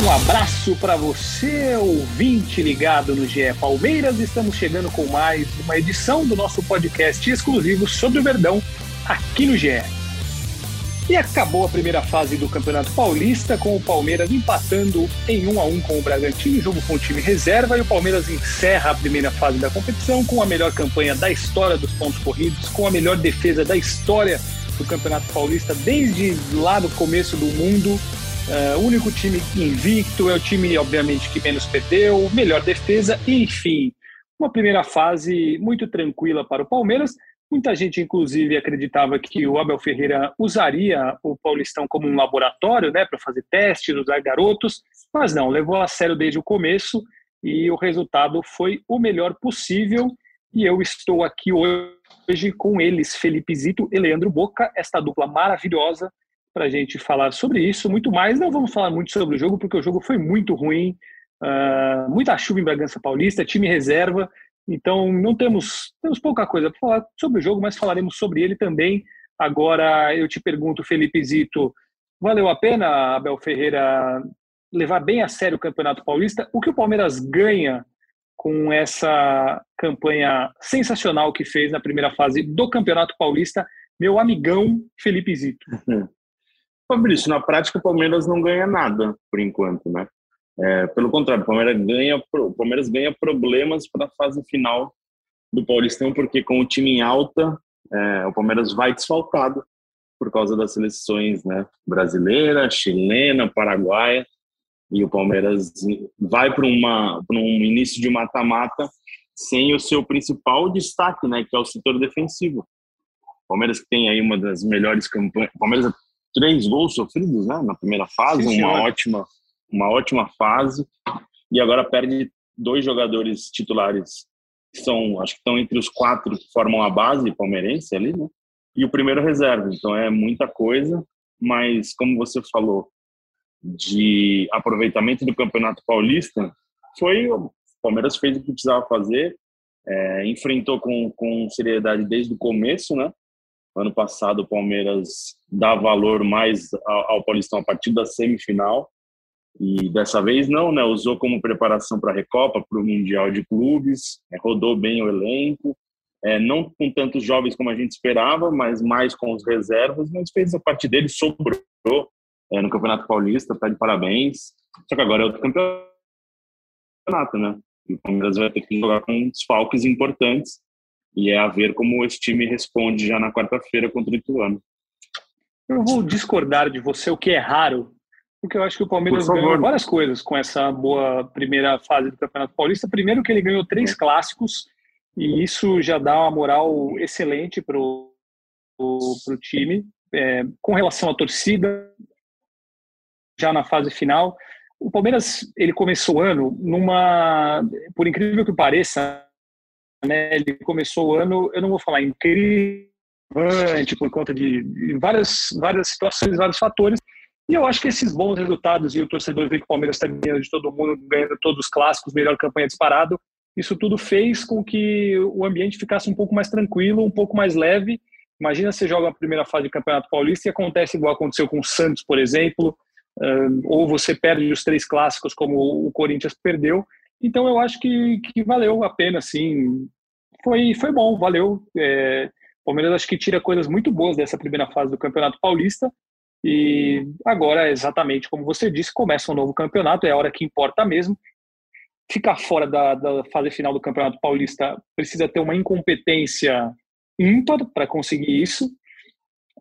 Um abraço para você, ouvinte ligado no GE Palmeiras. Estamos chegando com mais uma edição do nosso podcast exclusivo sobre o Verdão aqui no GE. E acabou a primeira fase do Campeonato Paulista com o Palmeiras empatando em 1 a 1 com o Bragantino, jogo com o time reserva, e o Palmeiras encerra a primeira fase da competição com a melhor campanha da história dos pontos corridos, com a melhor defesa da história do Campeonato Paulista desde lá do começo do mundo. Uh, o único time invicto, é o time, obviamente, que menos perdeu, melhor defesa, enfim. Uma primeira fase muito tranquila para o Palmeiras, Muita gente, inclusive, acreditava que o Abel Ferreira usaria o Paulistão como um laboratório, né, para fazer testes, usar garotos, mas não, levou a sério desde o começo e o resultado foi o melhor possível. E eu estou aqui hoje com eles, Felipe Zito e Leandro Boca, esta dupla maravilhosa, para a gente falar sobre isso. Muito mais, não vamos falar muito sobre o jogo, porque o jogo foi muito ruim. Uh, muita chuva em Bragança Paulista, time reserva, então, não temos, temos pouca coisa para falar sobre o jogo, mas falaremos sobre ele também. Agora, eu te pergunto, Felipe Zito, valeu a pena, Abel Ferreira, levar bem a sério o Campeonato Paulista? O que o Palmeiras ganha com essa campanha sensacional que fez na primeira fase do Campeonato Paulista, meu amigão Felipe Zito? Fabrício, na prática o Palmeiras não ganha nada, por enquanto, né? É, pelo contrário, o Palmeiras ganha, o Palmeiras ganha problemas para a fase final do Paulistão, porque com o time em alta, é, o Palmeiras vai desfalcado por causa das seleções né, brasileira, chilena, paraguaia, e o Palmeiras vai para um início de mata-mata sem o seu principal destaque, né, que é o setor defensivo. O Palmeiras que tem aí uma das melhores campanhas, Palmeiras três gols sofridos, né, na primeira fase, Sim, uma ótima uma ótima fase e agora perde dois jogadores titulares que são, acho que estão entre os quatro que formam a base palmeirense ali, né? E o primeiro reserva. Então é muita coisa, mas como você falou de aproveitamento do Campeonato Paulista, foi o Palmeiras fez o que precisava fazer, é, enfrentou com, com seriedade desde o começo, né? Ano passado o Palmeiras dá valor mais ao, Paulistão a partir da semifinal e dessa vez não, né? Usou como preparação para a Recopa, para o Mundial de Clubes, né? rodou bem o elenco, é, não com tantos jovens como a gente esperava, mas mais com os reservas, mas fez a parte dele, sobrou é, no Campeonato Paulista, tá de parabéns. Só que agora é outro campeonato, né? E o Palmeiras vai ter que jogar com desfalques importantes e é a ver como esse time responde já na quarta-feira contra o Ituano. Eu vou discordar de você, o que é raro porque eu acho que o Palmeiras ganhou várias coisas com essa boa primeira fase do Campeonato Paulista. Primeiro que ele ganhou três clássicos e isso já dá uma moral excelente para o time. É, com relação à torcida, já na fase final, o Palmeiras ele começou o ano numa, por incrível que pareça, né, ele começou o ano, eu não vou falar incrível, por conta de várias, várias situações, vários fatores, e eu acho que esses bons resultados e o torcedor vê que o Palmeiras está ganhando de todo mundo, ganhando todos os clássicos, melhor campanha disparado, isso tudo fez com que o ambiente ficasse um pouco mais tranquilo, um pouco mais leve. Imagina você joga a primeira fase do Campeonato Paulista e acontece igual aconteceu com o Santos, por exemplo, ou você perde os três clássicos como o Corinthians perdeu. Então eu acho que, que valeu a pena, sim. Foi, foi bom, valeu. É, Palmeiras acho que tira coisas muito boas dessa primeira fase do Campeonato Paulista e agora, exatamente como você disse, começa um novo campeonato, é a hora que importa mesmo. Ficar fora da, da fase final do Campeonato Paulista precisa ter uma incompetência ímpar para conseguir isso.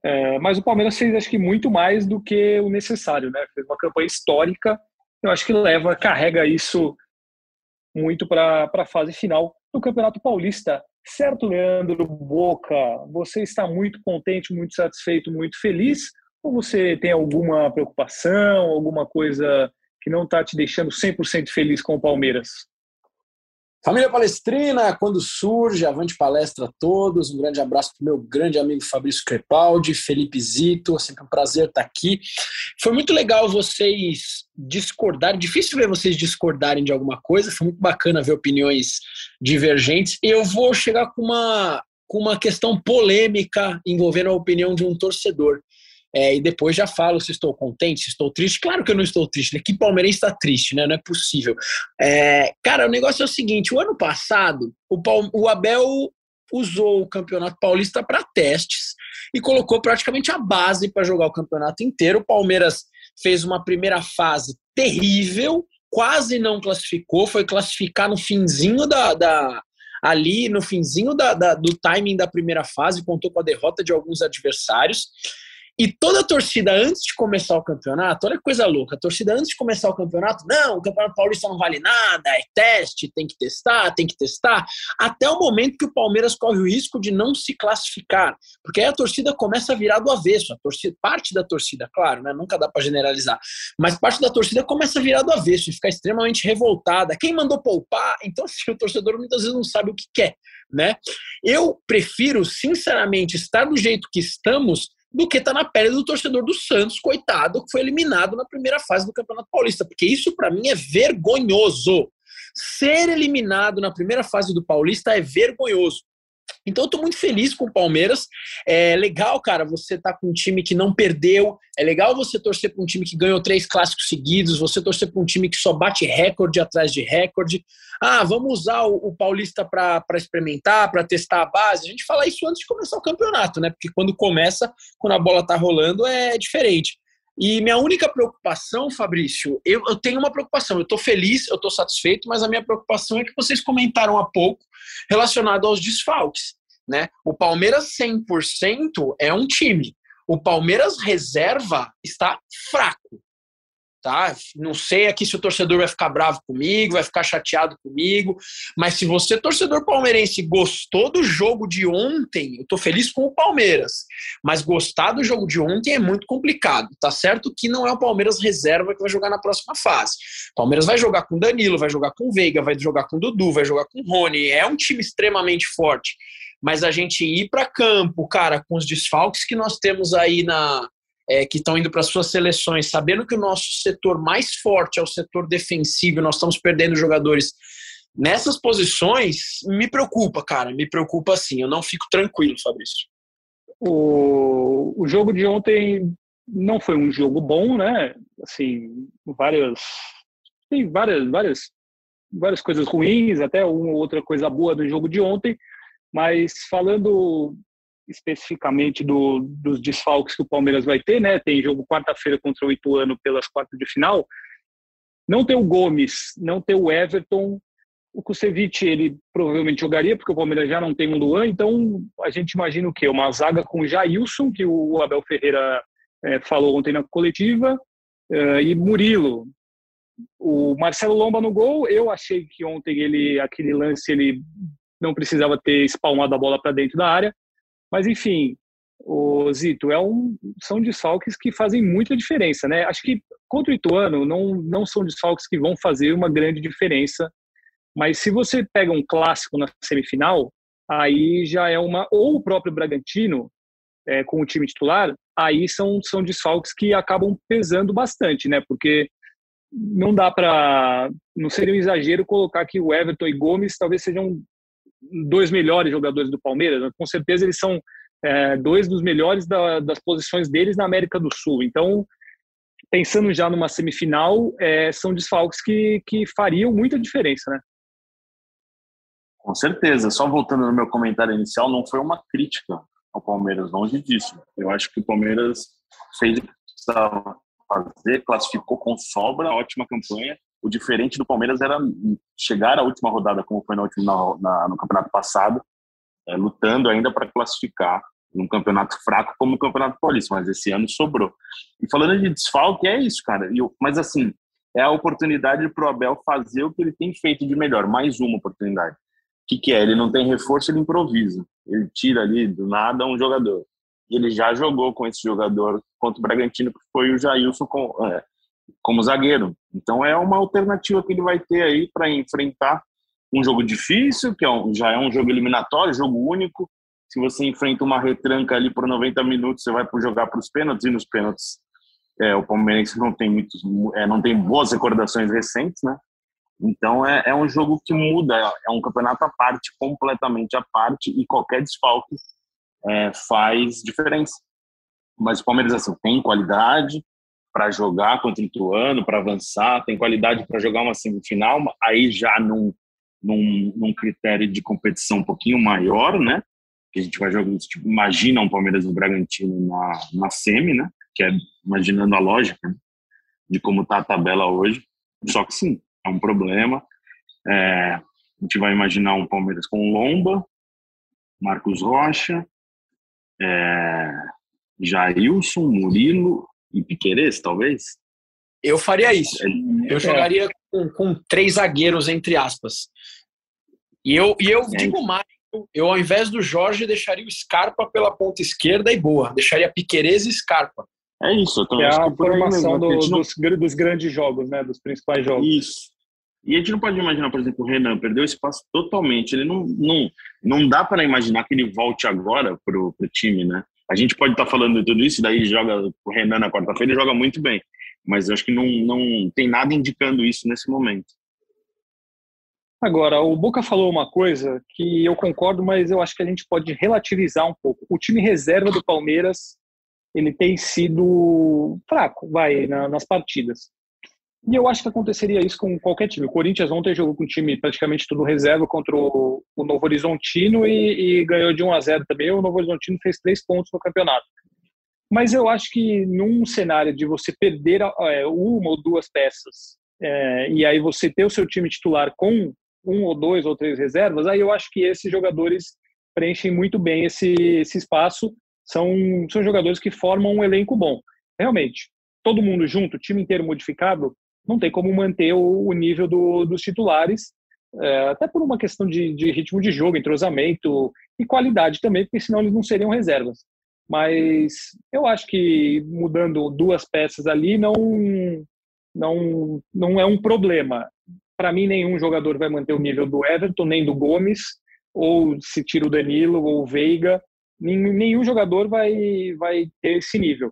É, mas o Palmeiras fez, acho que, muito mais do que o necessário, né? Fez uma campanha histórica. Eu acho que leva, carrega isso muito para a fase final do Campeonato Paulista. Certo, Leandro Boca? Você está muito contente, muito satisfeito, muito feliz? Ou você tem alguma preocupação, alguma coisa que não está te deixando 100% feliz com o Palmeiras? Família Palestrina, quando surge, avante palestra a todos. Um grande abraço para o meu grande amigo Fabrício Crepaldi, Felipe Zito. É sempre um prazer estar aqui. Foi muito legal vocês discordarem. Difícil ver vocês discordarem de alguma coisa. Foi muito bacana ver opiniões divergentes. Eu vou chegar com uma, com uma questão polêmica envolvendo a opinião de um torcedor. É, e depois já falo se estou contente, se estou triste. Claro que eu não estou triste, né? que palmeirense está triste, né? Não é possível. É, cara, o negócio é o seguinte: o ano passado, o, o Abel usou o Campeonato Paulista para testes e colocou praticamente a base para jogar o campeonato inteiro. O Palmeiras fez uma primeira fase terrível, quase não classificou, foi classificar no finzinho da, da ali no finzinho da, da, do timing da primeira fase, contou com a derrota de alguns adversários. E toda a torcida, antes de começar o campeonato, olha que coisa louca, a torcida antes de começar o campeonato, não, o Campeonato Paulista não vale nada, é teste, tem que testar, tem que testar, até o momento que o Palmeiras corre o risco de não se classificar, porque aí a torcida começa a virar do avesso, a torcida, parte da torcida, claro, né, nunca dá para generalizar, mas parte da torcida começa a virar do avesso e ficar extremamente revoltada. Quem mandou poupar? Então, assim, o torcedor muitas vezes não sabe o que quer, né? Eu prefiro, sinceramente, estar do jeito que estamos do que tá na pele do torcedor do Santos, coitado, que foi eliminado na primeira fase do Campeonato Paulista, porque isso para mim é vergonhoso. Ser eliminado na primeira fase do Paulista é vergonhoso. Então eu tô muito feliz com o Palmeiras. É legal, cara, você tá com um time que não perdeu. É legal você torcer para um time que ganhou três clássicos seguidos, você torcer para um time que só bate recorde atrás de recorde. Ah, vamos usar o, o Paulista para experimentar, para testar a base. A gente fala isso antes de começar o campeonato, né? Porque quando começa, quando a bola tá rolando, é diferente. E minha única preocupação, Fabrício, eu, eu tenho uma preocupação. Eu estou feliz, eu estou satisfeito, mas a minha preocupação é que vocês comentaram há pouco relacionado aos desfalques. Né? O Palmeiras 100% é um time. O Palmeiras reserva está fraco tá? Não sei aqui se o torcedor vai ficar bravo comigo, vai ficar chateado comigo, mas se você, torcedor palmeirense, gostou do jogo de ontem, eu tô feliz com o Palmeiras, mas gostar do jogo de ontem é muito complicado, tá certo que não é o Palmeiras reserva que vai jogar na próxima fase. O Palmeiras vai jogar com Danilo, vai jogar com Veiga, vai jogar com Dudu, vai jogar com Rony, é um time extremamente forte. Mas a gente ir para campo, cara, com os desfalques que nós temos aí na, é, que estão indo para suas seleções, sabendo que o nosso setor mais forte é o setor defensivo, nós estamos perdendo jogadores nessas posições, me preocupa, cara, me preocupa assim. Eu não fico tranquilo, Fabrício. O, o jogo de ontem não foi um jogo bom, né? Assim, várias tem várias várias várias coisas ruins, até uma ou outra coisa boa do jogo de ontem, mas falando especificamente do, dos desfalques que o Palmeiras vai ter, né? Tem jogo quarta-feira contra o Ituano pelas quartas de final. Não ter o Gomes, não ter o Everton, o Kusevich ele provavelmente jogaria, porque o Palmeiras já não tem um Luan, então a gente imagina o quê? Uma zaga com Jailson, que o Abel Ferreira é, falou ontem na coletiva, é, e Murilo. O Marcelo Lomba no gol, eu achei que ontem ele aquele lance ele não precisava ter espalmado a bola para dentro da área, mas, enfim, o Zito, é um, são desfalques que fazem muita diferença, né? Acho que contra o Ituano não, não são desfalques que vão fazer uma grande diferença, mas se você pega um clássico na semifinal, aí já é uma. Ou o próprio Bragantino, é, com o time titular, aí são, são desfalques que acabam pesando bastante, né? Porque não dá para. Não seria um exagero colocar que o Everton e Gomes talvez sejam dois melhores jogadores do Palmeiras. Né? Com certeza eles são é, dois dos melhores da, das posições deles na América do Sul. Então, pensando já numa semifinal, é, são desfalques que, que fariam muita diferença, né? Com certeza. Só voltando no meu comentário inicial, não foi uma crítica ao Palmeiras, longe disso. Eu acho que o Palmeiras fez o que precisava fazer, classificou com sobra, ótima campanha, o diferente do Palmeiras era chegar à última rodada, como foi na última, na, no campeonato passado, é, lutando ainda para classificar num campeonato fraco como o Campeonato Paulista, mas esse ano sobrou. E falando de desfalque, é isso, cara. Eu, mas assim, é a oportunidade para o Abel fazer o que ele tem feito de melhor, mais uma oportunidade. O que, que é? Ele não tem reforço, ele improvisa. Ele tira ali do nada um jogador. Ele já jogou com esse jogador contra o Bragantino, que foi o Jailson com, é, como zagueiro. Então é uma alternativa que ele vai ter aí para enfrentar um jogo difícil, que é um, já é um jogo eliminatório, jogo único. Se você enfrenta uma retranca ali por 90 minutos, você vai jogar para os pênaltis e nos pênaltis é, o Palmeirense não tem muitos, é, não tem boas recordações recentes, né? Então é, é um jogo que muda, é um campeonato à parte, completamente à parte, e qualquer desfalque é, faz diferença. Mas o Palmeiras assim, tem qualidade para jogar contra o Ituano, para avançar, tem qualidade para jogar uma semifinal, aí já num, num, num, critério de competição um pouquinho maior, né? Que a gente vai jogar, tipo, imagina um Palmeiras e o Bragantino na, na semi, né? Que é imaginando a lógica né? de como está a tabela hoje. Só que sim, é um problema. É, a gente vai imaginar um Palmeiras com Lomba, Marcos Rocha, é, Jailson, Murilo e Piqueires, talvez? Eu faria isso. É. Eu jogaria com, com, três zagueiros, entre aspas. E eu, e eu é. digo mais, eu ao invés do Jorge deixaria o Scarpa pela ponta esquerda e boa. Deixaria Piqueires e Scarpa. É isso. Eu é a formação do, não... dos, dos grandes jogos, né? Dos principais jogos. Isso. E a gente não pode imaginar, por exemplo, o Renan perdeu espaço totalmente. Ele não, não, não dá para imaginar que ele volte agora pro, pro time, né? A gente pode estar tá falando de tudo isso, daí joga o Renan na quarta-feira joga muito bem. Mas eu acho que não, não tem nada indicando isso nesse momento. Agora, o Boca falou uma coisa que eu concordo, mas eu acho que a gente pode relativizar um pouco. O time reserva do Palmeiras, ele tem sido fraco, vai, na, nas partidas. E eu acho que aconteceria isso com qualquer time. O Corinthians ontem jogou com um time praticamente tudo reserva contra o, Novo Horizontino e, e, ganhou de 1 a 0 também. O Novo Horizontino fez três pontos no campeonato. Mas eu acho que num cenário de você perder é, uma ou duas peças é, e aí você ter o seu time titular com um ou dois ou três reservas, aí eu acho que esses jogadores preenchem muito bem esse, esse espaço. São, são jogadores que formam um elenco bom. Realmente, todo mundo junto, time inteiro modificado, não tem como manter o, nível do, dos titulares, é, até por uma questão de, de, ritmo de jogo, entrosamento e qualidade também, porque senão eles não seriam reservas. Mas eu acho que mudando duas peças ali não, não, não é um problema. Para mim, nenhum jogador vai manter o nível do Everton, nem do Gomes, ou se tira o Danilo ou o Veiga, nenhum jogador vai, vai ter esse nível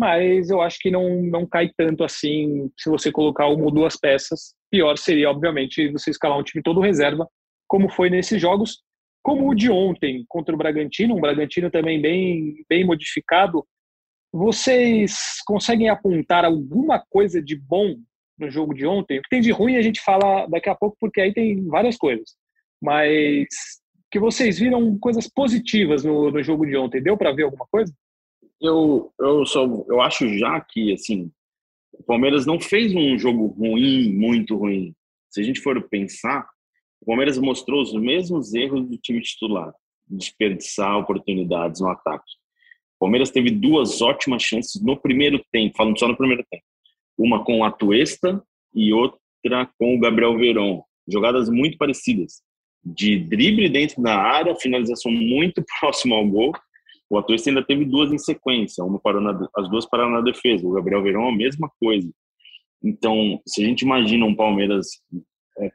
mas eu acho que não, não cai tanto assim se você colocar uma ou duas peças. Pior seria, obviamente, você escalar um time todo reserva, como foi nesses jogos, como o de ontem contra o Bragantino, um Bragantino também bem, bem modificado. Vocês conseguem apontar alguma coisa de bom no jogo de ontem? O que tem de ruim a gente fala daqui a pouco, porque aí tem várias coisas. Mas que vocês viram coisas positivas no, no jogo de ontem, deu para ver alguma coisa? Eu, eu, só, eu acho já que, assim, o Palmeiras não fez um jogo ruim, muito ruim. Se a gente for pensar, o Palmeiras mostrou os mesmos erros do time titular, desperdiçar oportunidades no ataque. O Palmeiras teve duas ótimas chances no primeiro tempo, falando só no primeiro tempo. Uma com o Atuesta e outra com o Gabriel Veron. Jogadas muito parecidas. De drible dentro da área, finalização muito próxima ao gol o Atuesta ainda teve duas em sequência, uma parou na, as duas pararam na defesa. O Gabriel Verão a mesma coisa. Então, se a gente imagina um Palmeiras é,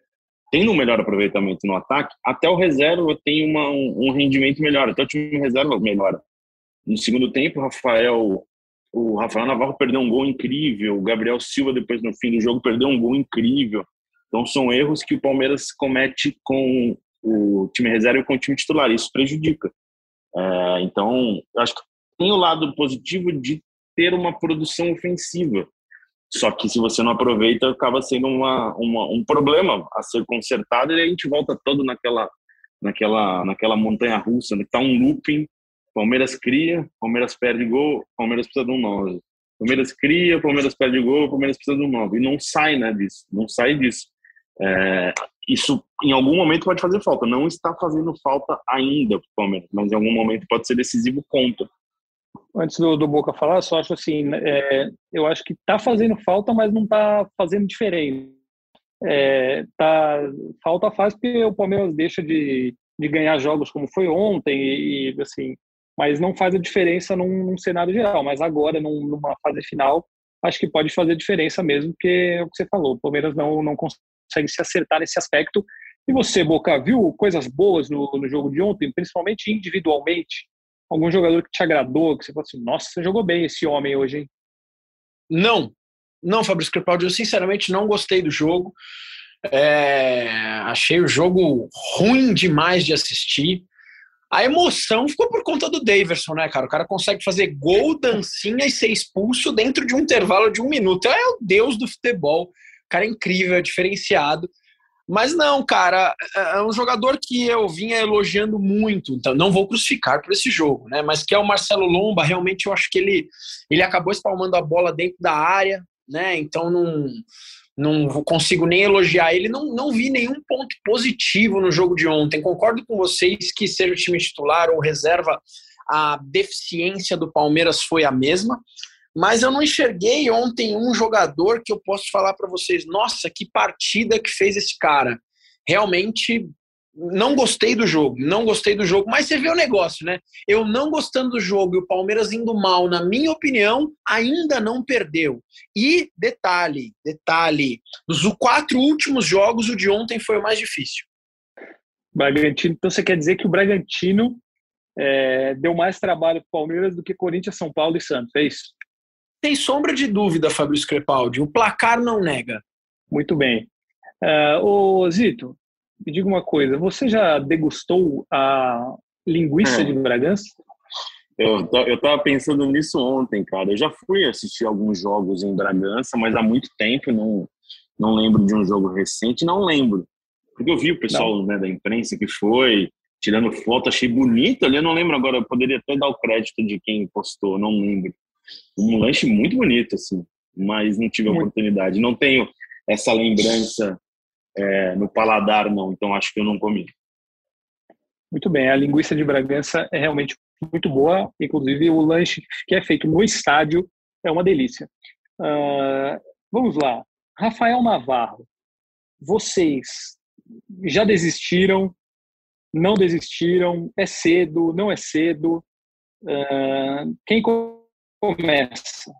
tendo um melhor aproveitamento no ataque, até o reserva tem uma, um, um, rendimento melhor, até o time reserva melhora. No segundo tempo, o Rafael, o Rafael Navarro perdeu um gol incrível, o Gabriel Silva depois no fim do jogo perdeu um gol incrível. Então são erros que o Palmeiras comete com o time reserva e com o time titular. Isso prejudica. É, então, eu acho que tem o lado positivo de ter uma produção ofensiva. Só que se você não aproveita, acaba sendo uma, uma, um problema a ser consertado e a gente volta todo naquela, naquela, naquela montanha russa, né? Tá um looping. Palmeiras cria, Palmeiras perde gol, Palmeiras precisa de um 9. Palmeiras cria, Palmeiras perde gol, Palmeiras precisa de um 9. E não sai né, disso, não sai disso. É, isso em algum momento pode fazer falta. Não está fazendo falta ainda para o Palmeiras, mas em algum momento pode ser decisivo contra. Antes do, do Boca falar, só acho assim, é, eu acho que está fazendo falta, mas não está fazendo diferença. É, tá, falta faz porque o Palmeiras deixa de, de ganhar jogos como foi ontem e, e assim, mas não faz a diferença num, num, cenário geral. Mas agora, num, numa fase final, acho que pode fazer diferença mesmo, porque é o que você falou, o Palmeiras não, não consegue se acertar nesse aspecto. E você, Boca, viu coisas boas no, no jogo de ontem, principalmente individualmente? Algum jogador que te agradou, que você falou assim, nossa, você jogou bem esse homem hoje, hein? Não, não, Fabrício Crepaldi, eu sinceramente não gostei do jogo. É, achei o jogo ruim demais de assistir. A emoção ficou por conta do Daverson, né, cara? O cara consegue fazer gol, dancinha e ser expulso dentro de um intervalo de um minuto. É o deus do futebol. Cara é incrível, é diferenciado. Mas não, cara, é, é um jogador que eu vinha elogiando muito, então não vou crucificar por esse jogo, né? Mas que é o Marcelo Lomba, realmente eu acho que ele, ele acabou espalmando a bola dentro da área, né? Então não, não consigo nem elogiar ele. Não, não vi nenhum ponto positivo no jogo de ontem. Concordo com vocês que seja o time titular ou reserva, a deficiência do Palmeiras foi a mesma. Mas eu não enxerguei ontem um jogador que eu posso falar para vocês, nossa, que partida que fez esse cara. Realmente não gostei do jogo, não gostei do jogo, mas você vê o negócio, né? Eu não gostando do jogo e o Palmeiras indo mal, na minha opinião, ainda não perdeu. E detalhe, detalhe, dos quatro últimos jogos, o de ontem foi o mais difícil. Bragantino, então você quer dizer que o Bragantino é, deu mais trabalho para o Palmeiras do que Corinthians, São Paulo e Santos, é isso? Tem sombra de dúvida, Fabrício Crepaldi. O placar não nega. Muito bem. Uh, ô Zito, me diga uma coisa, você já degustou a linguiça é. de Bragança? Eu, eu tava pensando nisso ontem, cara. Eu já fui assistir alguns jogos em Bragança, mas há muito tempo, não, não lembro de um jogo recente, não lembro. Porque eu vi o pessoal né, da imprensa que foi, tirando foto, achei bonito ali, eu não lembro agora, eu poderia até dar o crédito de quem postou, não lembro. Um lanche muito bonito, assim, mas não tive a oportunidade. Não tenho essa lembrança é, no paladar, não. Então acho que eu não comi. Muito bem, a linguiça de Bragança é realmente muito boa. Inclusive, o lanche que é feito no estádio é uma delícia. Uh, vamos lá. Rafael Navarro, vocês já desistiram? Não desistiram? É cedo? Não é cedo? Uh, quem começa?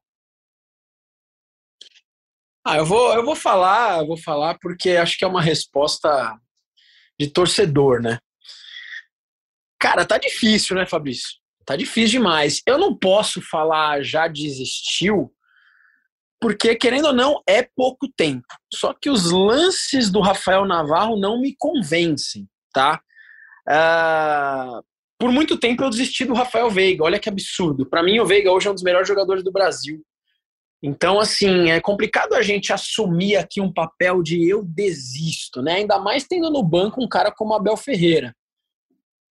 Ah, eu vou, eu vou falar, eu vou falar porque acho que é uma resposta de torcedor, né? Cara, tá difícil, né, Fabrício? Tá difícil demais. Eu não posso falar já desistiu, porque, querendo ou não, é pouco tempo. Só que os lances do Rafael Navarro não me convencem, tá? Uh, por muito tempo eu desisti do Rafael Veiga. Olha que absurdo. Para mim, o Veiga hoje é um dos melhores jogadores do Brasil. Então, assim, é complicado a gente assumir aqui um papel de eu desisto, né? Ainda mais tendo no banco um cara como Abel Ferreira.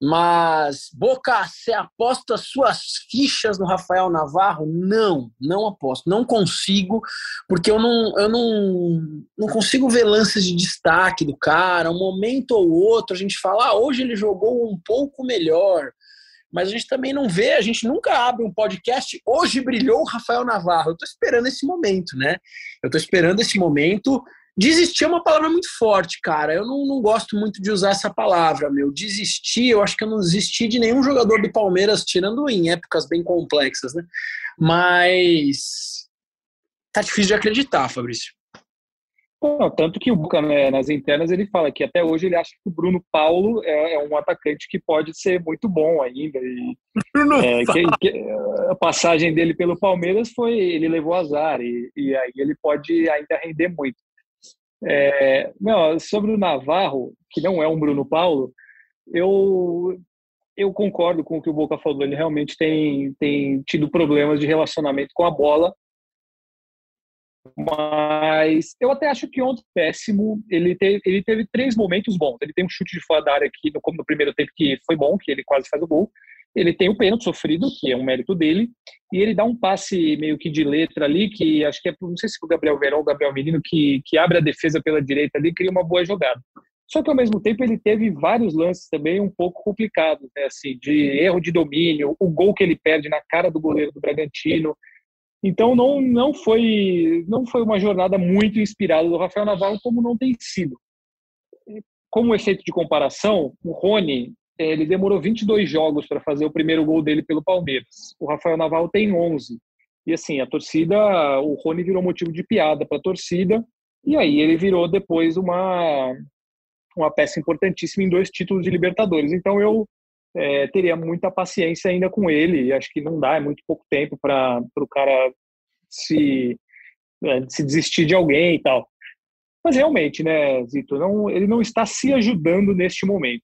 Mas, Boca, você aposta suas fichas no Rafael Navarro? Não, não aposto. Não consigo, porque eu não, eu não, não consigo ver lances de destaque do cara. Um momento ou outro a gente fala, ah, hoje ele jogou um pouco melhor mas a gente também não vê, a gente nunca abre um podcast. Hoje brilhou o Rafael Navarro. Eu estou esperando esse momento, né? Eu estou esperando esse momento. Desistir é uma palavra muito forte, cara. Eu não, não, gosto muito de usar essa palavra, meu. Desistir, eu acho que eu não desisti de nenhum jogador do Palmeiras, tirando em épocas bem complexas, né? Mas tá difícil de acreditar, Fabrício. Não, tanto que o Boca, né, nas internas, ele fala que até hoje ele acha que o Bruno Paulo é, é um atacante que pode ser muito bom ainda. E, é, que, que, a passagem dele pelo Palmeiras foi ele levou azar e, e aí ele pode ainda render muito. É, não, sobre o Navarro, que não é um Bruno Paulo, eu eu concordo com o que o Boca falou. Ele realmente tem, tem tido problemas de relacionamento com a bola mas eu até acho que ontem péssimo. Ele teve, ele teve três momentos bons. Ele tem um chute de fora da área aqui, como no primeiro tempo, que foi bom, que ele quase faz o gol. Ele tem o pênalti sofrido, que é um mérito dele, e ele dá um passe meio que de letra ali, que acho que é, não sei se o Gabriel Verão ou o Gabriel Menino, que, que abre a defesa pela direita ali cria uma boa jogada. Só que ao mesmo tempo ele teve vários lances também um pouco complicados, né? assim, de erro de domínio, o gol que ele perde na cara do goleiro do Bragantino. Então não, não foi não foi uma jornada muito inspirada do Rafael Navarro como não tem sido. Como efeito de comparação, o Rony ele demorou 22 jogos para fazer o primeiro gol dele pelo Palmeiras. O Rafael Navarro tem 11. E assim, a torcida, o Rony virou motivo de piada para a torcida, e aí ele virou depois uma, uma peça importantíssima em dois títulos de Libertadores. Então eu é, teria muita paciência ainda com ele, acho que não dá, é muito pouco tempo para o cara se, é, se desistir de alguém e tal. Mas realmente, né, Zito, não, ele não está se ajudando neste momento.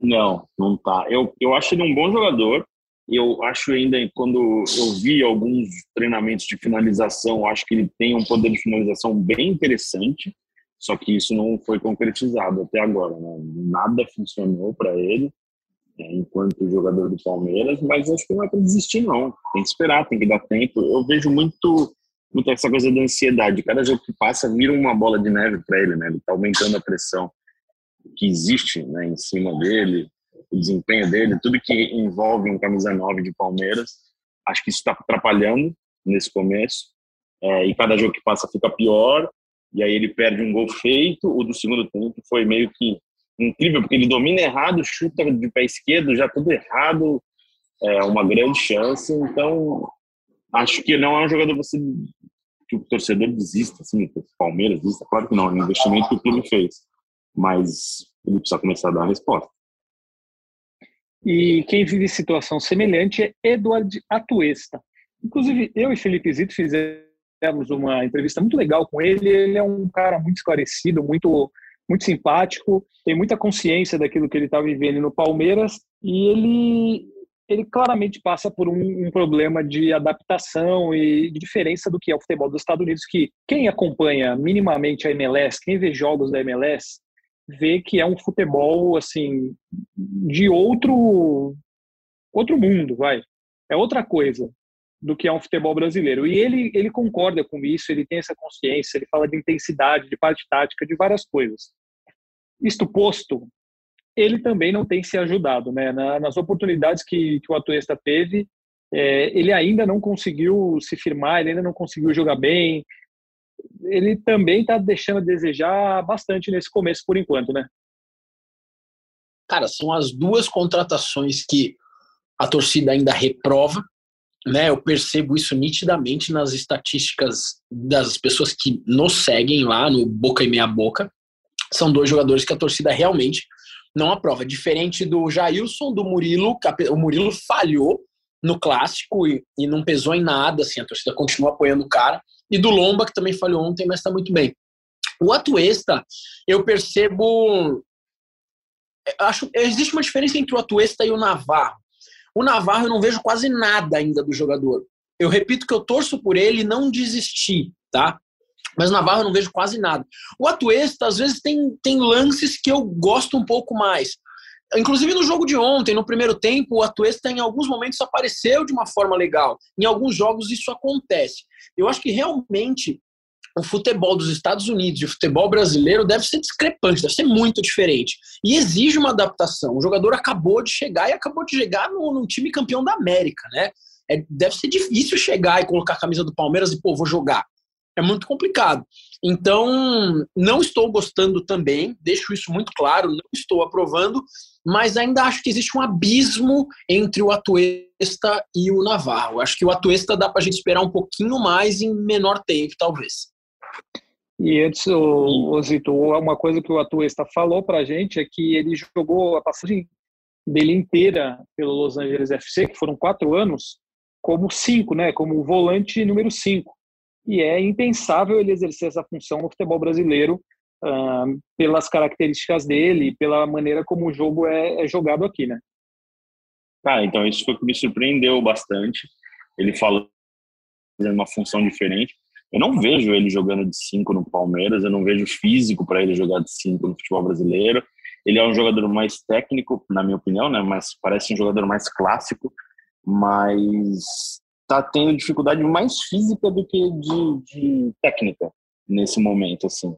Não, não tá. Eu, eu acho ele um bom jogador. Eu acho ainda, quando eu vi alguns treinamentos de finalização, acho que ele tem um poder de finalização bem interessante, só que isso não foi concretizado até agora. Né? Nada funcionou para ele é, enquanto jogador do Palmeiras, mas acho que não é para desistir, não. Tem que esperar, tem que dar tempo. Eu vejo muito, muito essa coisa da ansiedade. Cada jogo que passa vira uma bola de neve para ele, né? Ele está aumentando a pressão que existe né, em cima dele o desempenho dele, tudo que envolve um camisa 9 de Palmeiras, acho que isso está atrapalhando nesse começo. É, e cada jogo que passa fica pior, e aí ele perde um gol feito. O do segundo tempo foi meio que incrível, porque ele domina errado, chuta de pé esquerdo, já tudo errado, é uma grande chance. Então, acho que não é um jogador você, que o torcedor desista, assim, o Palmeiras desista, claro que não, é um investimento que o clube fez, mas ele precisa começar a dar a resposta. E quem vive situação semelhante é Eduardo Atuesta. Inclusive, eu e Felipe Zito fizemos uma entrevista muito legal com ele. Ele é um cara muito esclarecido, muito, muito simpático, tem muita consciência daquilo que ele está vivendo no Palmeiras e ele, ele claramente passa por um, um, problema de adaptação e de diferença do que é o futebol dos Estados Unidos, que quem acompanha minimamente a MLS, quem vê jogos da MLS, vê que é um futebol assim de outro outro mundo, vai. É outra coisa do que é um futebol brasileiro. E ele ele concorda com isso, ele tem essa consciência, ele fala de intensidade, de parte tática, de várias coisas. Isto posto, ele também não tem se ajudado, né? nas oportunidades que, que o Atuesta teve, é, ele ainda não conseguiu se firmar, ele ainda não conseguiu jogar bem, ele também está deixando a desejar bastante nesse começo por enquanto, né? Cara, são as duas contratações que a torcida ainda reprova, né? Eu percebo isso nitidamente nas estatísticas das pessoas que nos seguem lá no Boca e Meia Boca. São dois jogadores que a torcida realmente não aprova. Diferente do Jailson, do Murilo, o Murilo falhou no clássico e, e não pesou em nada, assim, a torcida continua apoiando o cara e do Lomba, que também falhou ontem, mas está muito bem. O Atuesta, eu percebo. Acho, existe uma diferença entre o Atuesta e o Navarro. O Navarro eu não vejo quase nada ainda do jogador. Eu repito que eu torço por ele não desisti, tá? Mas o Navarro eu não vejo quase nada. O Atuesta, às vezes, tem, tem lances que eu gosto um pouco mais. Inclusive no jogo de ontem, no primeiro tempo, o Atuesta em alguns momentos apareceu de uma forma legal. Em alguns jogos isso acontece. Eu acho que realmente o futebol dos Estados Unidos e o futebol brasileiro deve ser discrepante, deve ser muito diferente. E exige uma adaptação. O jogador acabou de chegar e acabou de chegar no, time campeão da América, né? É, deve ser difícil chegar e colocar a camisa do Palmeiras e, pô, vou jogar. É muito complicado. Então, não estou gostando também, deixo isso muito claro, não estou aprovando, mas ainda acho que existe um abismo entre o Atuesta e o Navarro. Acho que o Atuesta dá para a gente esperar um pouquinho mais em menor tempo, talvez. E antes, o, Zito, uma coisa que o Atuesta falou para a gente é que ele jogou a passagem dele inteira pelo Los Angeles FC, que foram quatro anos, como cinco, né? Como volante número cinco. E é impensável ele exercer essa função no futebol brasileiro uh, pelas características dele, pela maneira como o jogo é, é jogado aqui, né? Ah, então isso foi o que me surpreendeu bastante. Ele falou uma função diferente. Eu não vejo ele jogando de cinco no Palmeiras, eu não vejo físico para ele jogar de cinco no futebol brasileiro. Ele é um jogador mais técnico, na minha opinião, né? Mas parece um jogador mais clássico, mas tá tendo dificuldade mais física do que de, de técnica nesse momento, assim.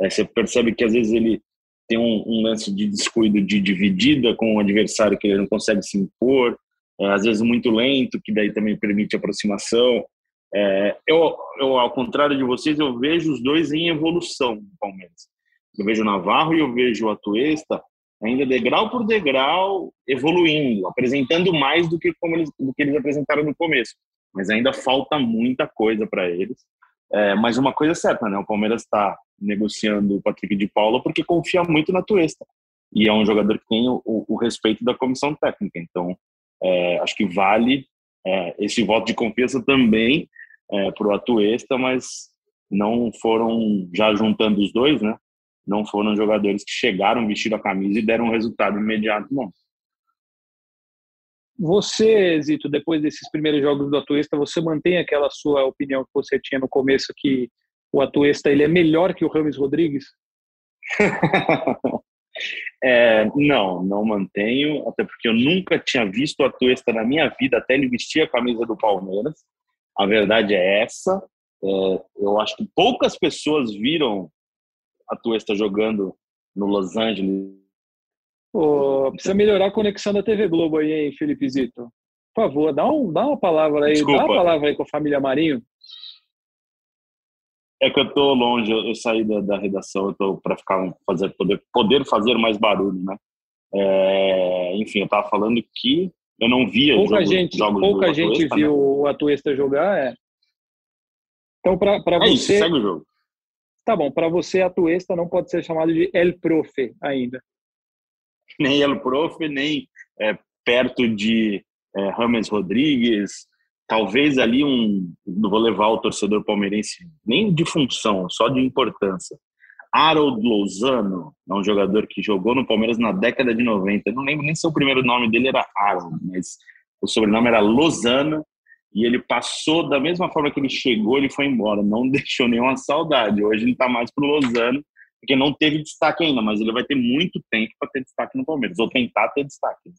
É, você percebe que às vezes ele tem um, um, lance de descuido de dividida com o adversário que ele não consegue se impor, é, às vezes muito lento, que daí também permite aproximação. É, eu, eu, ao contrário de vocês, eu vejo os dois em evolução no Palmeiras. Eu vejo o Navarro e eu vejo o Atuesta ainda degrau por degrau, evoluindo, apresentando mais do que, como eles, do que eles apresentaram no começo. Mas ainda falta muita coisa para eles. É, mas uma coisa é certa, né? O Palmeiras está negociando o Patrick de Paula porque confia muito na Tuesta. E é um jogador que tem o, o respeito da comissão técnica. Então, é, acho que vale é, esse voto de confiança também é, para o Atuesta, mas não foram, já juntando os dois, né? Não foram jogadores que chegaram, vestiram a camisa e deram um resultado imediato, não. Você, Zito, depois desses primeiros jogos do Atuesta, você mantém aquela sua opinião que você tinha no começo que o Atuesta ele é melhor que o Rames Rodrigues? é, não, não mantenho, até porque eu nunca tinha visto o Atuesta na minha vida até ele vestir a camisa do Palmeiras. A verdade é essa. É, eu acho que poucas pessoas viram a Tuesta jogando no Los Angeles. Precisa melhorar a conexão da TV Globo aí, hein, Felipe Zito? Por favor, dá, um, dá uma palavra aí, Desculpa. dá uma palavra aí com a família Marinho. É que eu tô longe, eu saí da, da redação, eu tô para ficar fazer poder poder fazer mais barulho, né? É, enfim, eu tava falando que eu não via pouca jogos, gente, jogos pouca gente Atuesta, viu né? o Atuesta jogar, é. Então para é você isso, segue o jogo. Tá bom, para você a Tuesta não pode ser chamado de El Profe ainda. Nem El Profe, nem é, perto de é, Rames Rodrigues, talvez ali um, vou levar o torcedor palmeirense nem de função, só de importância. Harold Lozano é um jogador que jogou no Palmeiras na década de 90. Eu não lembro nem se o primeiro nome dele era Harold, mas o sobrenome era Lozano e ele passou da mesma forma que ele chegou, ele foi embora, não deixou nenhuma saudade. Hoje ele está mais pro Lozano, porque não teve destaque ainda, mas ele vai ter muito tempo para ter destaque no Palmeiras, ou tentar ter destaque.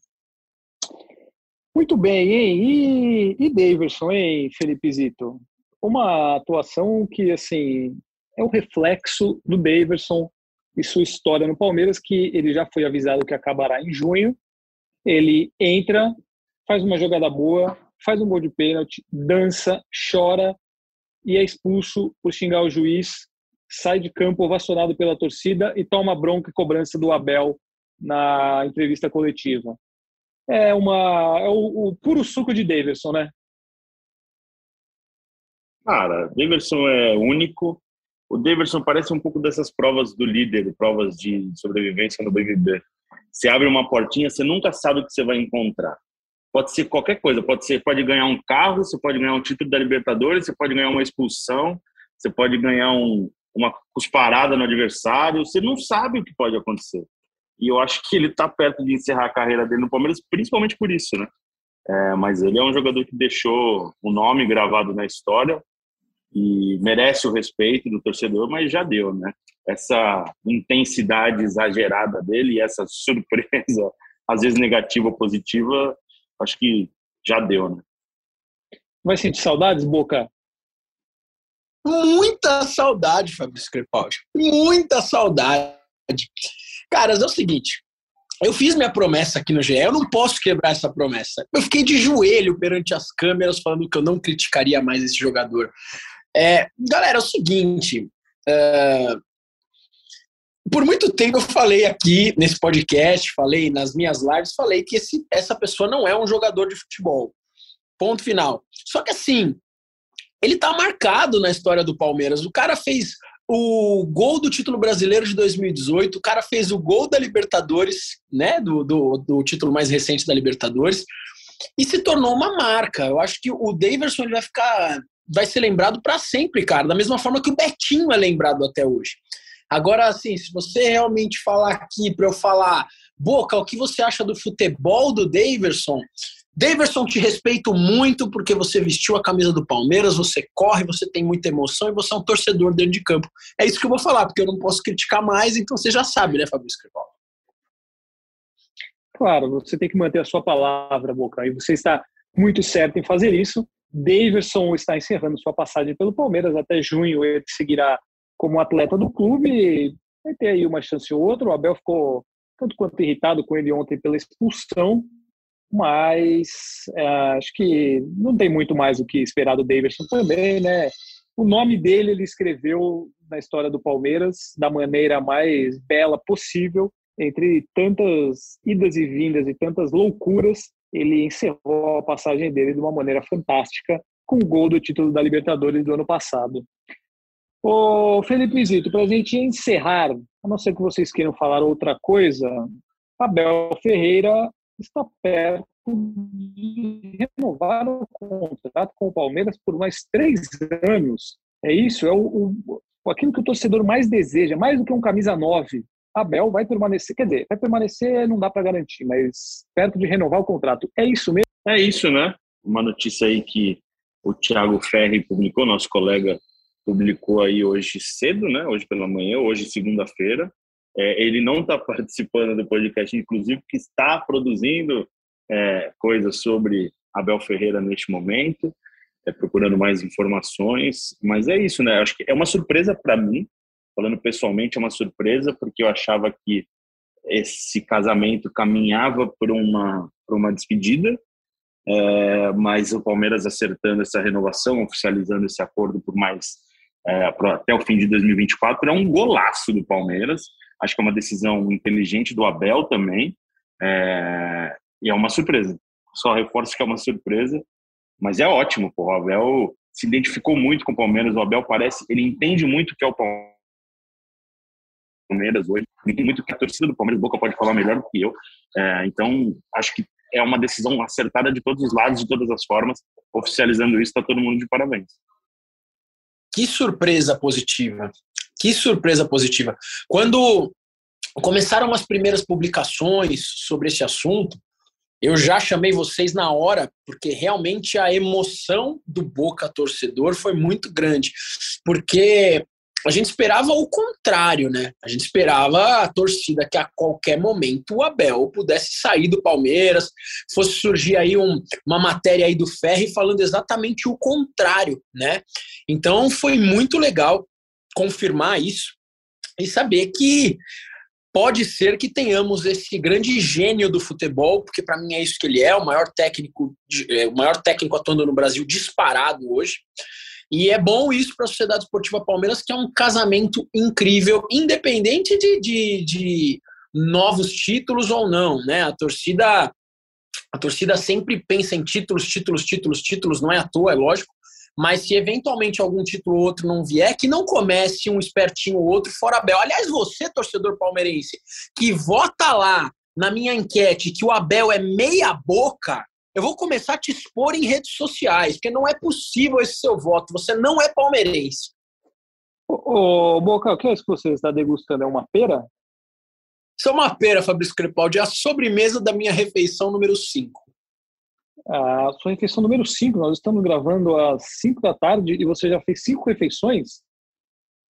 Muito bem, hein? E, e Davidson, hein, Felipe Zito? Uma atuação que, assim, é o reflexo do Davidson e sua história no Palmeiras, que ele já foi avisado que acabará em junho. Ele entra, faz uma jogada boa, faz um gol de pênalti, dança, chora e é expulso por xingar o juiz, sai de campo ovacionado pela torcida e toma bronca e cobrança do Abel na entrevista coletiva. É, uma, é o, o puro suco de Davidson, né? Cara, Davidson é único. O Davidson parece um pouco dessas provas do líder, provas de sobrevivência no BBB. Você abre uma portinha, você nunca sabe o que você vai encontrar. Pode ser qualquer coisa, pode ser, pode ganhar um carro, você pode ganhar um título da Libertadores, você pode ganhar uma expulsão, você pode ganhar um, uma cusparada no adversário, você não sabe o que pode acontecer. E eu acho que ele está perto de encerrar a carreira dele no Palmeiras, principalmente por isso, né? É, mas ele é um jogador que deixou o nome gravado na história e merece o respeito do torcedor, mas já deu, né? Essa intensidade exagerada dele, essa surpresa, às vezes negativa ou positiva, acho que já deu, né? Vai sentir saudades, Boca? Muita saudade, Fabrício Crepaldi. Muita saudade. Caras, é o seguinte. Eu fiz minha promessa aqui no GE, eu não posso quebrar essa promessa. Eu fiquei de joelho perante as câmeras falando que eu não criticaria mais esse jogador. É, galera, é o seguinte. Uh, por muito tempo eu falei aqui nesse podcast, falei nas minhas lives, falei que esse, essa pessoa não é um jogador de futebol. Ponto final. Só que assim, ele tá marcado na história do Palmeiras. O cara fez o gol do título brasileiro de 2018, o cara fez o gol da Libertadores, né? Do, do, do título mais recente da Libertadores, e se tornou uma marca. Eu acho que o Daverson ele vai ficar. Vai ser lembrado para sempre, cara, da mesma forma que o Betinho é lembrado até hoje. Agora, assim, se você realmente falar aqui para eu falar, Boca, o que você acha do futebol do Daverson? Daverson, te respeito muito porque você vestiu a camisa do Palmeiras, você corre, você tem muita emoção e você é um torcedor dentro de campo. É isso que eu vou falar, porque eu não posso criticar mais, então você já sabe, né, Fabrício Crepaldi? Claro, você tem que manter a sua palavra, Boca, e você está muito certo em fazer isso. Daverson está encerrando sua passagem pelo Palmeiras até junho, ele seguirá como atleta do clube, vai ter aí uma chance ou outra. O Abel ficou tanto quanto irritado com ele ontem pela expulsão, mas é, acho que não tem muito mais o que esperar do Davidson também, né? O nome dele ele escreveu na história do Palmeiras da maneira mais bela possível entre tantas idas e vindas e tantas loucuras, ele encerrou a passagem dele de uma maneira fantástica com o gol do título da Libertadores do ano passado. Ô, Felipe Zito, para a gente encerrar, a não ser que vocês queiram falar outra coisa, Abel Ferreira está perto de renovar o contrato com o Palmeiras por mais três anos. É isso, é o, o aquilo que o torcedor mais deseja, mais do que um camisa 9. Abel vai permanecer, quer dizer, vai permanecer, não dá para garantir, mas perto de renovar o contrato. É isso mesmo? É isso, né? Uma notícia aí que o Thiago Ferri publicou, nosso colega publicou aí hoje cedo, né? Hoje pela manhã, hoje segunda-feira. É, ele não está participando do podcast, inclusive, que está produzindo é, coisas sobre Abel Ferreira neste momento, é, procurando mais informações. Mas é isso, né? Acho que é uma surpresa para mim, falando pessoalmente, é uma surpresa, porque eu achava que esse casamento caminhava por uma, por uma despedida, é, mas o Palmeiras acertando essa renovação, oficializando esse acordo por mais é, até o fim de 2024, é um golaço do Palmeiras. Acho que é uma decisão inteligente do Abel também. É, e é uma surpresa. Só reforço que é uma surpresa, mas é ótimo. Pô. O Abel se identificou muito com o Palmeiras. O Abel parece, ele entende muito o que é o Palmeiras hoje. Entende muito o que a torcida do Palmeiras, Boca pode falar melhor do que eu. É, então, acho que é uma decisão acertada de todos os lados, de todas as formas. Oficializando isso, está todo mundo de parabéns. Que surpresa positiva. Que surpresa positiva. Quando começaram as primeiras publicações sobre esse assunto, eu já chamei vocês na hora, porque realmente a emoção do Boca torcedor foi muito grande. Porque a gente esperava o contrário, né? A gente esperava a torcida que a qualquer momento o Abel pudesse sair do Palmeiras, fosse surgir aí um, uma matéria aí do Ferri falando exatamente o contrário, né? Então foi muito legal confirmar isso e saber que pode ser que tenhamos esse grande gênio do futebol, porque para mim é isso que ele é, o maior técnico, é, o maior técnico atuando no Brasil disparado hoje. E é bom isso para a Sociedade Esportiva Palmeiras, que é um casamento incrível, independente de, de, de novos títulos ou não, né? A torcida a torcida sempre pensa em títulos, títulos, títulos, títulos, não é à toa, é lógico. Mas se eventualmente algum título ou outro não vier, que não comece um espertinho ou outro fora Abel. Aliás, você, torcedor palmeirense, que vota lá na minha enquete que o Abel é meia boca, eu vou começar a te expor em redes sociais, porque não é possível esse seu voto. Você não é palmeirense. Ô, ô Boca, o que é isso que você está degustando? É uma pera? Isso é uma pera, Fabrício Crepaldi. É a sobremesa da minha refeição número 5. A sua refeição número 5. Nós estamos gravando às 5 da tarde e você já fez cinco refeições?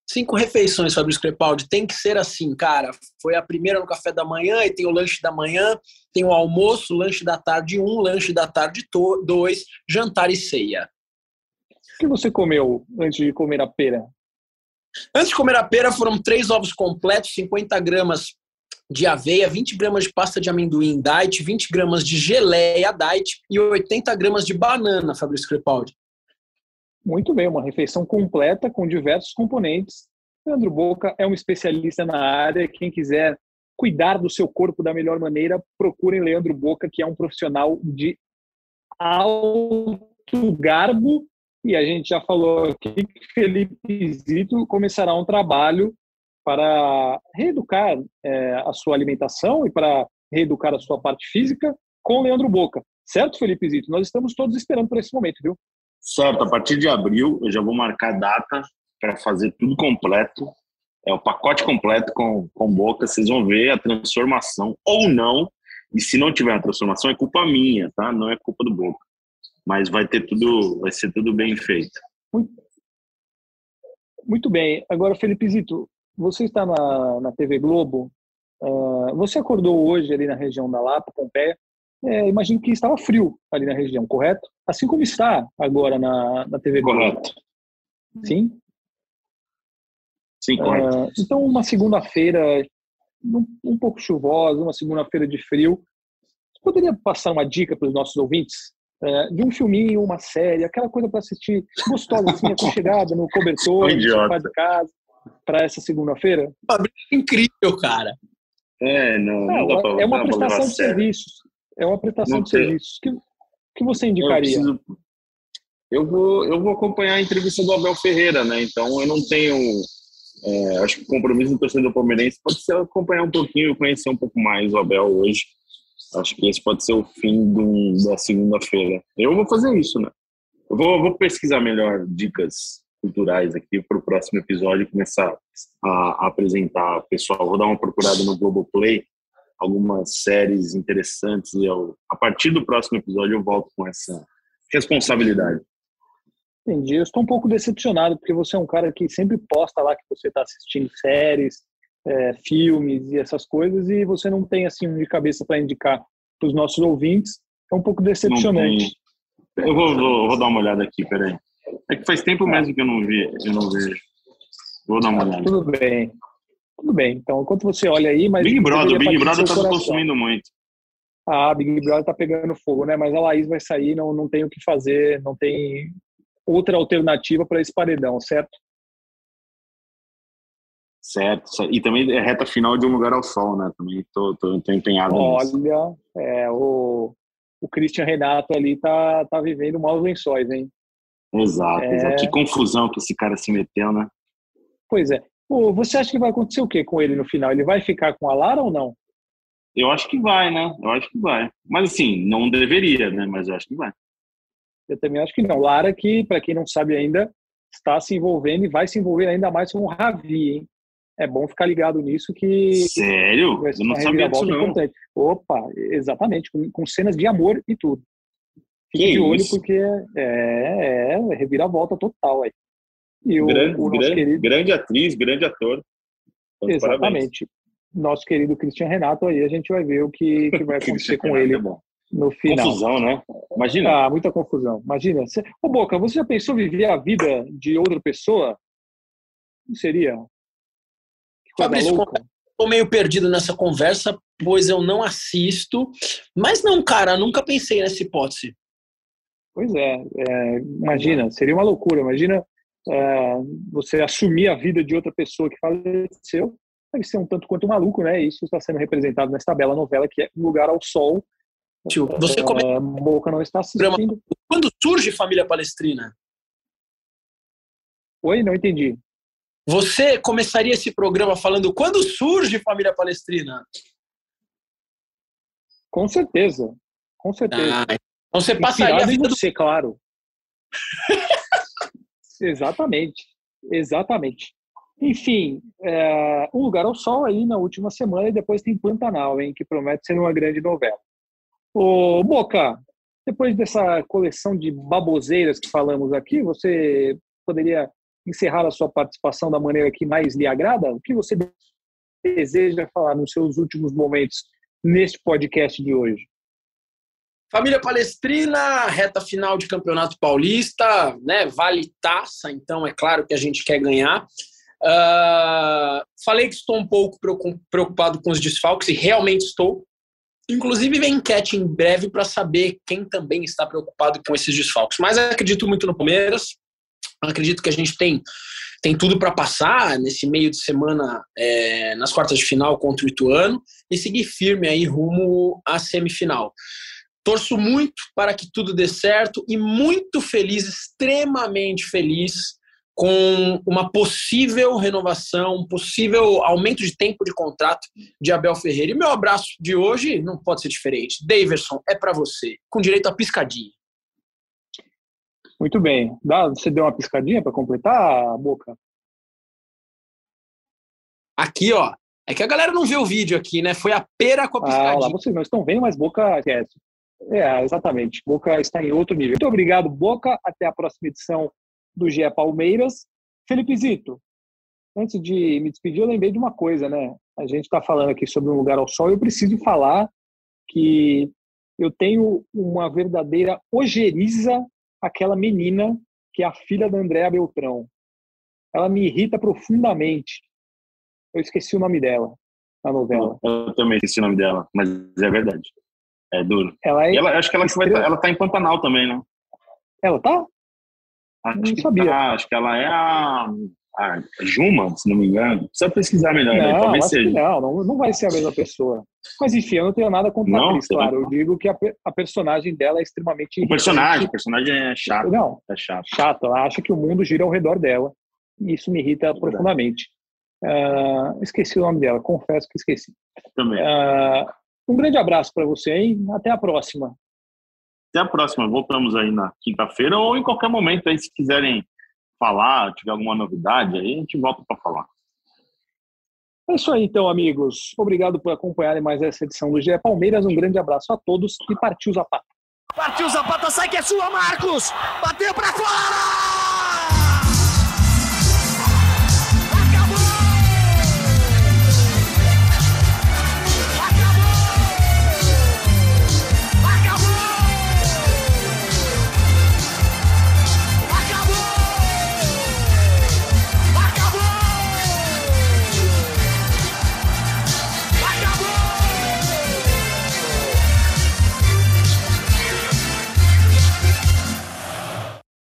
Cinco refeições, Fabrício Crepaldi. Tem que ser assim, cara. Foi a primeira no café da manhã, e tem o lanche da manhã, tem o almoço, lanche da tarde um, lanche da tarde dois, jantar e ceia. O que você comeu antes de comer a pera? Antes de comer a pera foram três ovos completos, 50 gramas de aveia, 20 gramas de pasta de amendoim diet, 20 gramas de geleia diet e 80 gramas de banana, Fabrício Crepaldi. Muito bem, uma refeição completa com diversos componentes. Leandro Boca é um especialista na área. Quem quiser cuidar do seu corpo da melhor maneira, procurem Leandro Boca, que é um profissional de alto garbo. E a gente já falou aqui que Felipe Zito começará um trabalho para reeducar é, a sua alimentação e para reeducar a sua parte física com Leandro Boca. Certo, Felipe Zito? Nós estamos todos esperando por esse momento, viu? Certo, a partir de abril eu já vou marcar data para fazer tudo completo. É o pacote completo com, com boca. Vocês vão ver a transformação ou não. E se não tiver a transformação, é culpa minha, tá? Não é culpa do Boca. Mas vai ter tudo, vai ser tudo bem feito. Muito, muito bem. Agora, Felipe Zito, você está na, na TV Globo. Uh, você acordou hoje ali na região da Lapa, Pompeia, é, imagino que estava frio ali na região, correto? Assim como está agora na, na TV Correto. Sim? Sim, correto. Uh, então, uma segunda-feira um, um, pouco chuvosa, uma segunda-feira de frio, você poderia passar uma dica para os nossos ouvintes? Uh, de um filminho, uma série, aquela coisa para assistir gostosa, assim, aconchegada no cobertor, no sofá de casa, para essa segunda-feira? Incrível, cara. É, não, não, não pra, é uma prestação de serviços. É uma prestação de serviços. Que, que você indicaria? Eu, preciso, eu, vou, eu vou acompanhar a entrevista do Abel Ferreira, né? Então eu não tenho. É, acho que o compromisso do torcedor palmeirense pode ser acompanhar um pouquinho, conhecer um pouco mais o Abel hoje. Acho que esse pode ser o fim do, da segunda-feira. Eu vou fazer isso, né? Eu vou, vou pesquisar melhor dicas culturais aqui para o próximo episódio e começar a, a apresentar pessoal. Vou dar uma procurada no Globoplay, algumas séries interessantes e eu, a partir do próximo episódio eu volto com essa responsabilidade. Entendi. Eu estou um pouco decepcionado porque você é um cara que sempre posta lá que você está assistindo séries, é, filmes e essas coisas e você não tem assim um de cabeça para indicar para os nossos ouvintes. É um pouco decepcionante. Eu vou, vou, vou, dar uma olhada aqui, peraí. É que faz tempo tá. mesmo que eu não vi, eu não vejo. Vou dar uma olhada. Tudo bem. Tudo bem. Então, enquanto você olha aí, mas. Big Brother, o Big Brother está consumindo muito. Ah, Big Brother tá pegando fogo, né? Mas a Laís vai sair, não, não tem o que fazer, não tem outra alternativa para esse paredão, certo? Certo. E também é reta final de Um Lugar ao Sol, né? Também tô, tô, tô empenhado Olha, nisso. Olha, é, o, o Christian Renato ali tá, tá vivendo maus lençóis, hein? Exato, é... exato. Que confusão que esse cara se meteu, né? Pois é. Pô, você acha que vai acontecer o quê com ele no final? Ele vai ficar com a Lara ou não? Eu acho que vai, né? Eu acho que vai. Mas assim, não deveria, né? Mas eu acho que vai. Eu também acho que não. Lara, que, para quem não sabe ainda, está se envolvendo e vai se envolver ainda mais com o Ravi, hein? É bom ficar ligado nisso que. Sério? Eu não sabia disso, não. Importante. Opa, exatamente, com, com, cenas de amor e tudo. Fique de olho, porque é, é, é reviravolta total aí. E o, grande, o grande, querido... grande atriz, grande ator. Então, Exatamente. Parabéns. Nosso querido Cristian Renato aí, a gente vai ver o que, que vai acontecer com ele é no final. Confusão, né? Imagina. Ah, muita confusão. Imagina. Ô, Boca, você já pensou viver a vida de outra pessoa? Não seria? Fabrício, estou meio perdido nessa conversa, pois eu não assisto. Mas não, cara, nunca pensei nessa hipótese. Pois é, é imagina, seria uma loucura. Imagina é, você assumir a vida de outra pessoa que faleceu, deve ser um tanto quanto maluco, né? Isso está sendo representado nessa bela novela que é Um Lugar ao Sol. Tio, você é, Boca não está assistindo. Quando surge Família Palestrina? Oi, não entendi. Você começaria esse programa falando quando surge Família Palestrina? Com certeza, com certeza. Ah, então você passaria a vida você, do... claro. Exatamente, exatamente. Enfim, é, Um Lugar ao Sol aí na última semana e depois tem Pantanal, hein, que promete ser uma grande novela. Ô, Boca, depois dessa coleção de baboseiras que falamos aqui, você poderia encerrar a sua participação da maneira que mais lhe agrada? O que você deseja falar nos seus últimos momentos neste podcast de hoje? Família Palestrina, reta final de Campeonato Paulista, né? Vale taça, então é claro que a gente quer ganhar. Uh, falei que estou um pouco preocupado com os desfalques e realmente estou. Inclusive, vem enquete em breve para saber quem também está preocupado com esses desfalques. Mas acredito muito no Palmeiras. Acredito que a gente tem, tem tudo para passar nesse meio de semana é, nas quartas de final contra o Ituano e seguir firme aí rumo à semifinal. Torço muito para que tudo dê certo e muito feliz, extremamente feliz com uma possível renovação, um possível aumento de tempo de contrato de Abel Ferreira. E meu abraço de hoje não pode ser diferente. Daverson, é para você, com direito a piscadinha. Muito bem. Dá, você deu uma piscadinha para completar a boca? Aqui, ó. É que a galera não vê o vídeo aqui, né? Foi a pera com a piscadinha. Ah, lá, vocês não estão vendo, mas boca esquece. É, exatamente. Boca está em outro nível. Muito obrigado, Boca. Até a próxima edição do GE Palmeiras. Felipe Zito, antes de me despedir, eu lembrei de uma coisa, né? A gente está falando aqui sobre um lugar ao sol. Eu preciso falar que eu tenho uma verdadeira ojeriza aquela menina que é a filha da Andréa Beltrão. Ela me irrita profundamente. Eu esqueci o nome dela na novela. Eu também esqueci o nome dela, mas é verdade. É duro. Ela é ela, acho que ela, estrela... vai, ela tá em Pantanal também, né? Ela tá? Acho não que sabia. Tá, acho que ela é a, a Juma, se não me engano. Precisa pesquisar melhor, não, né? talvez seja. Não, não, não vai ser a mesma pessoa. Mas enfim, eu não tenho nada contra não, a atriz, claro. Eu digo que a, a, personagem dela é extremamente. O personagem, o personagem é chato. Não, é chato. Chato. Ela acha que o mundo gira ao redor dela. E isso me irrita é profundamente. Uh, esqueci o nome dela, confesso que esqueci. Também. Uh, um grande abraço para você, hein? Até a próxima. Até a próxima. Voltamos aí na quinta-feira ou em qualquer momento aí, se quiserem falar, tiver alguma novidade, aí a gente volta para falar. É isso aí, então, amigos. Obrigado por acompanharem mais essa edição do GE Palmeiras. Um grande abraço a todos e partiu Zapata. Partiu Zapata, sai que é sua, Marcos! Bateu para fora!